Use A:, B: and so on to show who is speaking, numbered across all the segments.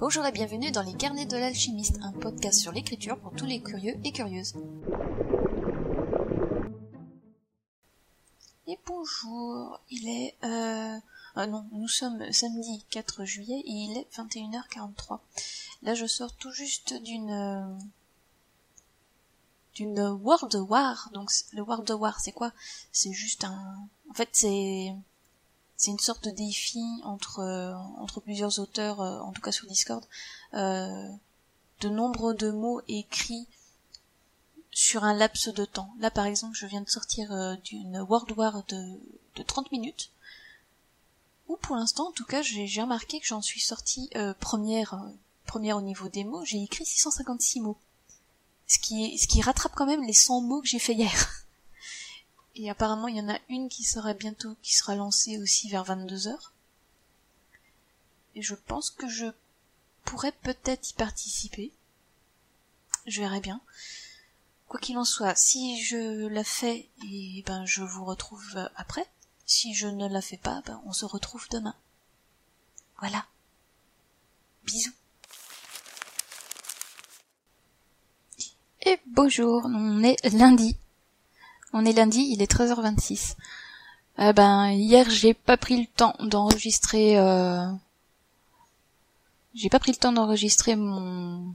A: Bonjour et bienvenue dans les carnets de l'alchimiste, un podcast sur l'écriture pour tous les curieux et curieuses. Et bonjour, il est... Euh... Ah non, nous sommes samedi 4 juillet et il est 21h43. Là je sors tout juste d'une... d'une World War. Donc le World War c'est quoi? C'est juste un... En fait c'est c'est une sorte de défi entre euh, entre plusieurs auteurs, euh, en tout cas sur Discord, euh, de nombre de mots écrits sur un laps de temps. Là, par exemple, je viens de sortir d'une World War de, de 30 minutes, ou pour l'instant, en tout cas, j'ai remarqué que j'en suis sortie première, première au niveau des mots, j'ai écrit 656 mots. Ce qui, ce qui rattrape quand même les 100 mots que j'ai fait hier. Et apparemment, il y en a une qui sera bientôt, qui sera lancée aussi vers 22h. Et je pense que je pourrais peut-être y participer. Je verrai bien. Quoi qu'il en soit, si je la fais, et ben je vous retrouve après. Si je ne la fais pas, ben on se retrouve demain. Voilà. Bisous. Et bonjour, on est lundi. On est lundi, il est 13h26. Eh ben hier j'ai pas pris le temps d'enregistrer euh... j'ai pas pris le temps d'enregistrer mon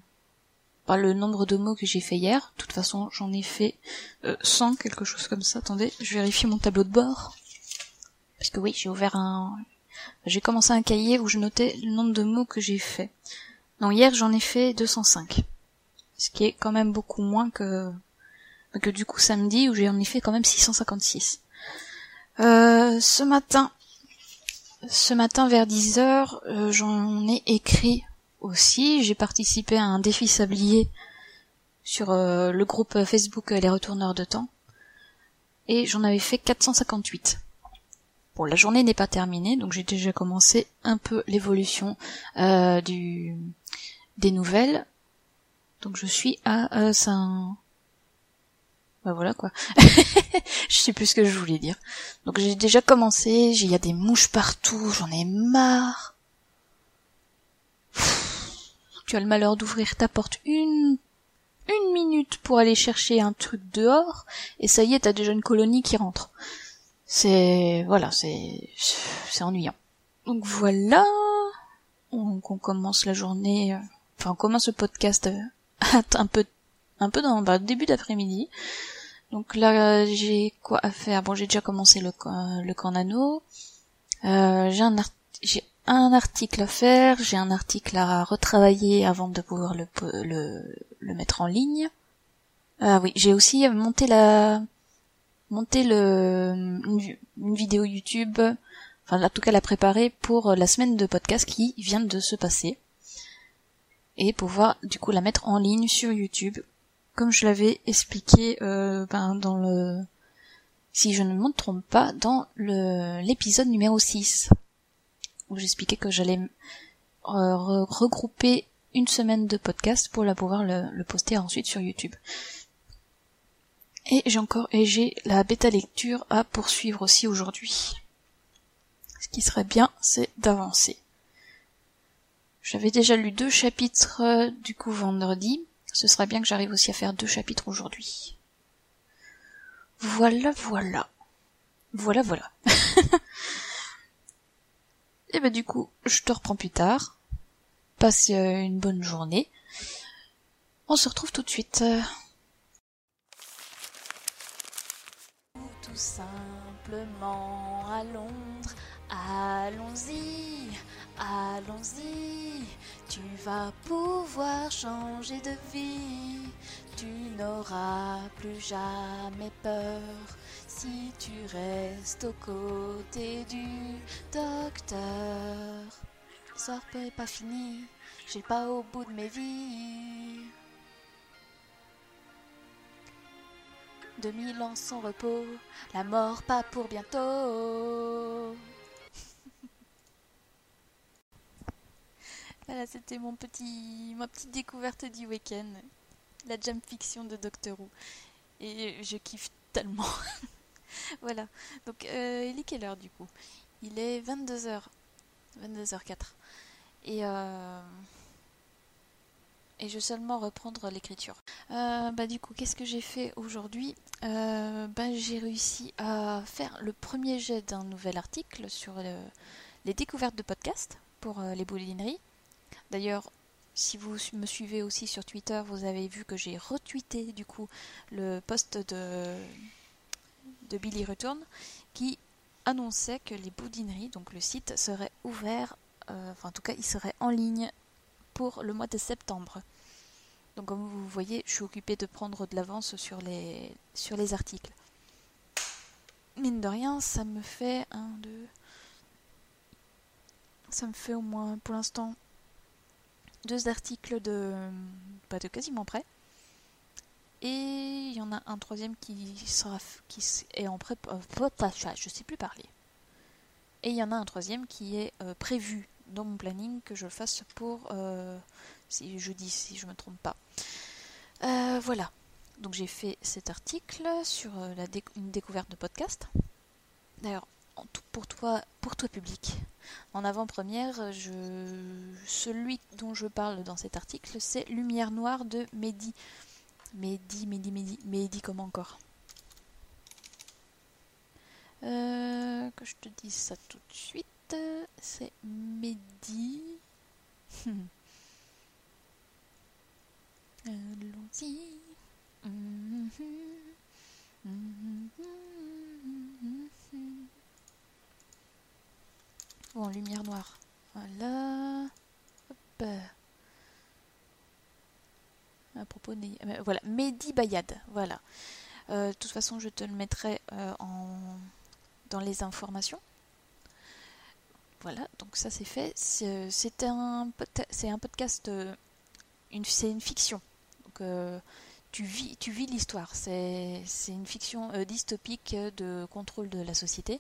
A: pas le nombre de mots que j'ai fait hier. De toute façon, j'en ai fait euh, 100 quelque chose comme ça. Attendez, je vérifie mon tableau de bord. Parce que oui, j'ai ouvert un j'ai commencé un cahier où je notais le nombre de mots que j'ai fait. Non, hier j'en ai fait 205. Ce qui est quand même beaucoup moins que que du coup samedi où j'ai en effet quand même 656. Euh, ce matin, ce matin vers 10h, euh, j'en ai écrit aussi. J'ai participé à un défi sablier sur euh, le groupe Facebook Les Retourneurs de Temps. Et j'en avais fait 458. Bon, la journée n'est pas terminée, donc j'ai déjà commencé un peu l'évolution du des nouvelles. Donc je suis à euh, bah voilà quoi. je sais plus ce que je voulais dire. Donc j'ai déjà commencé, il y a des mouches partout, j'en ai marre. Tu as le malheur d'ouvrir ta porte une une minute pour aller chercher un truc dehors et ça y est, t'as déjà une colonie qui rentre. C'est voilà, c'est c'est ennuyant. Donc voilà, on, on, commence la journée, euh, enfin on commence le podcast euh, un peu un peu dans bah, début d'après-midi. Donc là, j'ai quoi à faire? Bon, j'ai déjà commencé le, le Cornano. Euh, j'ai un, j'ai un article à faire, j'ai un article à retravailler avant de pouvoir le, le, le mettre en ligne. Ah oui, j'ai aussi monté la monté le une, vidéo YouTube, enfin en tout cas la préparer pour la semaine de podcast qui vient de se passer et pouvoir du coup la mettre en ligne sur YouTube comme je l'avais expliqué euh, ben, dans le si je ne me trompe pas dans l'épisode numéro 6 où j'expliquais que j'allais euh, regrouper une semaine de podcast pour la pouvoir le, le poster ensuite sur YouTube. Et j'ai encore et j'ai la bêta lecture à poursuivre aussi aujourd'hui. Ce qui serait bien, c'est d'avancer. J'avais déjà lu deux chapitres euh, du coup vendredi, ce serait bien que j'arrive aussi à faire deux chapitres aujourd'hui. Voilà, voilà. Voilà, voilà. Et bah du coup, je te reprends plus tard. Passe euh, une bonne journée. On se retrouve tout de suite.
B: Tout simplement à Londres, allons-y, allons-y. Tu vas pouvoir changer de vie, tu n'auras plus jamais peur si tu restes aux côtés du docteur. L'histoire n'est pas fini, j'ai pas au bout de mes vies. 2000 ans sans repos, la mort pas pour bientôt. Voilà, c'était mon petit, ma petite découverte du week-end, la jam fiction de Doctor Who. Et je kiffe tellement. voilà. Donc, euh, il est quelle heure du coup? Il est 22h. 22h04. Et euh, et je vais seulement reprendre l'écriture. Euh, bah du coup, qu'est-ce que j'ai fait aujourd'hui? Euh, bah, J'ai réussi à faire le premier jet d'un nouvel article sur les découvertes de podcast pour les boulineries. D'ailleurs, si vous me suivez aussi sur Twitter, vous avez vu que j'ai retweeté du coup le post de, Billy Return qui annonçait que les boudineries, donc le site, serait ouvert, enfin en tout cas il serait en ligne pour le mois de septembre. Donc comme vous voyez, je suis occupée de prendre de l'avance sur les, sur les articles. Mine de rien, ça me fait un, deux... Ça me fait au moins pour l'instant deux articles de, pas de quasiment prêt. Et il y en a un troisième qui sera qui est en pré euh, je sais plus parler. Et il y en a un troisième qui est euh, prévu dans mon planning que je fasse pour euh, si jeudi si je me trompe pas. Euh, voilà. Donc j'ai fait cet article sur la une découverte de podcast. D'ailleurs, pour toi, pour toi public, en avant-première, je... celui dont je parle dans cet article, c'est Lumière Noire de Mehdi. Mehdi, Mehdi, Mehdi, Mehdi, comment encore? Que je te dise ça tout de suite c'est Mehdi. Allons-y. Bon, lumière noire. Voilà. Hop. À propos de... Euh, voilà, Mehdi Bayad. Voilà. Euh, de toute façon, je te le mettrai euh, en... dans les informations. Voilà, donc ça c'est fait. C'est un, podcast, c'est une fiction. Donc tu vis, tu vis l'histoire. C'est une fiction dystopique de contrôle de la société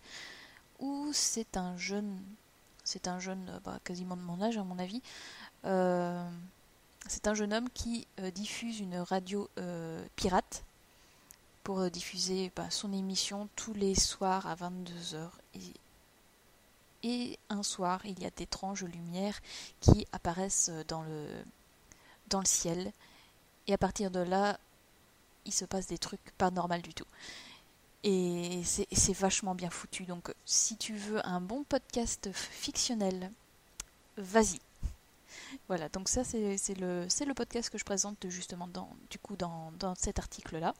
B: où c'est un jeune, c'est un jeune, bah, quasiment de mon âge à mon avis. c'est un jeune homme qui diffuse une radio pirate pour diffuser bah, son émission tous les soirs à 22h. Et et un soir il y a d'étranges lumières qui apparaissent dans le, dans le ciel et à partir de là il se passe des trucs pas normaux du tout. Et c'est vachement bien foutu. Donc si tu veux un bon podcast fictionnel, vas-y. Voilà, donc ça c'est le, podcast que je présente justement dans, du coup dans, cet article-là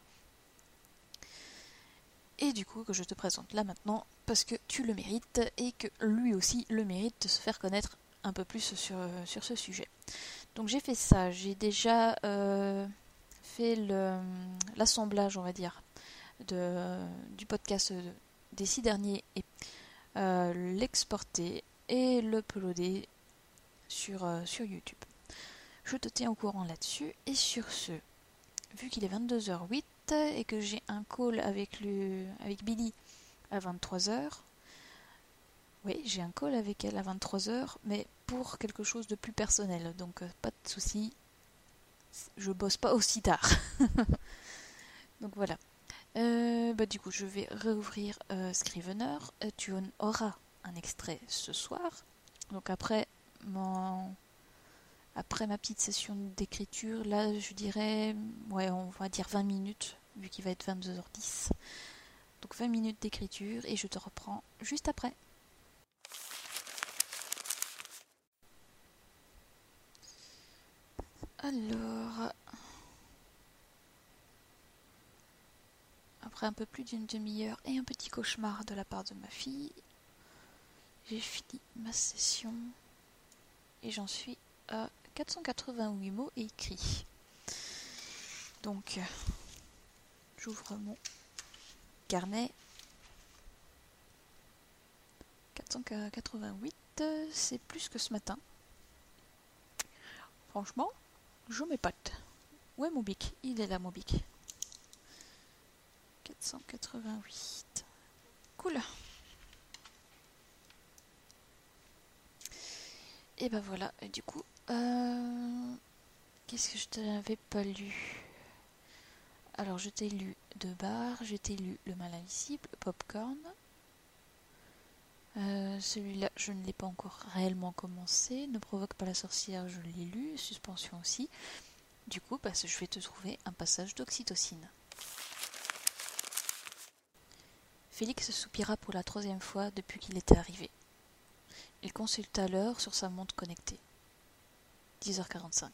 B: et du coup que je te présente là maintenant parce que tu le mérites et que lui aussi le mérite de se faire connaître un peu plus sur, sur ce sujet. Donc j'ai fait ça, j'ai déjà euh, fait l'assemblage, on va dire, de, du podcast des six derniers et euh, l'exporter et l'uploader sur, euh, sur YouTube. Je te tiens au courant là-dessus et sur ce, vu qu'il est 22h08, et que j'ai un call avec, le, avec Billy à 23h. Oui, j'ai un call avec elle à 23h, mais pour quelque chose de plus personnel. Donc euh, pas de souci, je bosse pas aussi tard. donc voilà. Euh, bah, du coup, je vais réouvrir euh, Scrivener. tu auras un extrait ce soir. Donc après mon après ma petite session d'écriture, là je dirais, ouais, on va dire 20 minutes, vu qu'il va être 22h10. Donc 20 minutes d'écriture et je te reprends juste après. Alors, après un peu plus d'une demi-heure et un petit cauchemar de la part de ma fille, j'ai fini ma session et j'en suis à 488 mots écrits. Donc, j'ouvre mon carnet. 488, c'est plus que ce matin. Franchement, je m'épate. Où est mon bic? Il est là, mon bic. 488. Cool. Et ben voilà, du coup, euh, qu'est-ce que je t'avais pas lu? Alors, je t'ai lu De Bar, je t'ai lu Le Mal Invisible, Popcorn. Euh, celui-là, je ne l'ai pas encore réellement commencé. Ne provoque pas la sorcière, je l'ai lu. Suspension aussi. Du coup, bah, je vais te trouver un passage d'oxytocine. Félix soupira pour la troisième fois depuis qu'il était arrivé. Il consulta l'heure sur sa montre connectée. 10h45.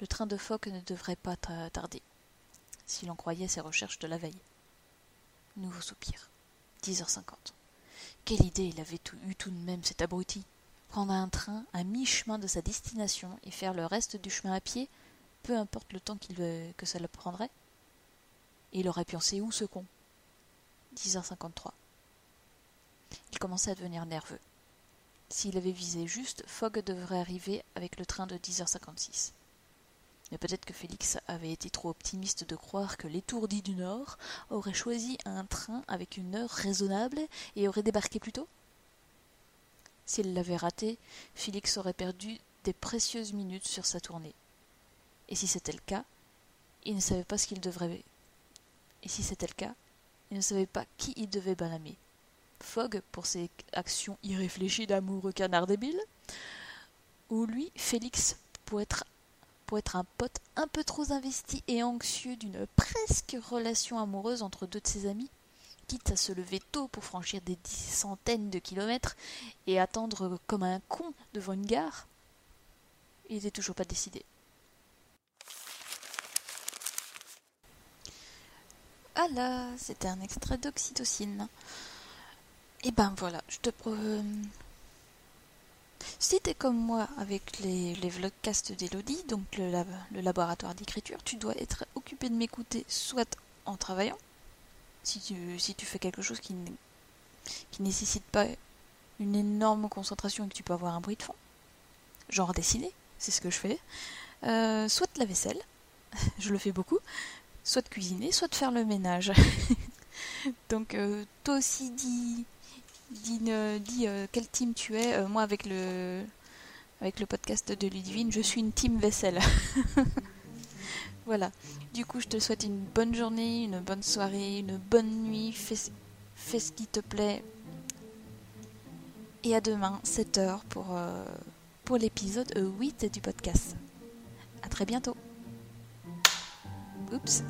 B: Le train de phoque ne devrait pas tarder, si l'on croyait ses recherches de la veille. Nouveau soupir. 10h50. Quelle idée il avait eu tout de même, cet abruti Prendre un train à mi-chemin de sa destination et faire le reste du chemin à pied, peu importe le temps qu'il que ça le prendrait il aurait pensé où ce con? 10h53. Il commençait à devenir nerveux. S'il avait visé juste, Fogg devrait arriver avec le train de 10h56. Mais peut-être que Félix avait été trop optimiste de croire que l'étourdi du Nord aurait choisi un train avec une heure raisonnable et aurait débarqué plus tôt S'il l'avait raté, Félix aurait perdu des précieuses minutes sur sa tournée. Et si c'était le cas, il ne savait pas ce qu'il devrait. Et si c'était le cas, il ne savait pas qui il devait blâmer. Fogg pour ses actions irréfléchies d'amoureux canard débile, ou lui, Félix, pour être, pour être un pote un peu trop investi et anxieux d'une presque relation amoureuse entre deux de ses amis, quitte à se lever tôt pour franchir des centaines de kilomètres et attendre comme un con devant une gare Il n'était toujours pas décidé. Ah là, c'était un extrait d'oxytocine. Et ben voilà, je te... Euh, si t'es comme moi avec les, les vlogcasts d'Elodie, donc le, laboratoire d'écriture, tu dois être occupé de m'écouter soit en travaillant, si tu, fais quelque chose qui, qui nécessite pas une énorme concentration et que tu peux avoir un bruit de fond, genre dessiner, c'est ce que je fais, euh, soit la vaisselle, je le fais beaucoup, soit de cuisiner, soit de faire le ménage. Donc euh, toi aussi dis, dis, dis euh, quel team tu es. Euh, moi avec le avec le podcast de Ludivine, je suis une team vaisselle. voilà. Du coup, je te souhaite une bonne journée, une bonne soirée, une bonne nuit. Fais, fais ce qui te plaît. Et à demain, 7h pour, pour l'épisode 8 du podcast. À très bientôt. Oops.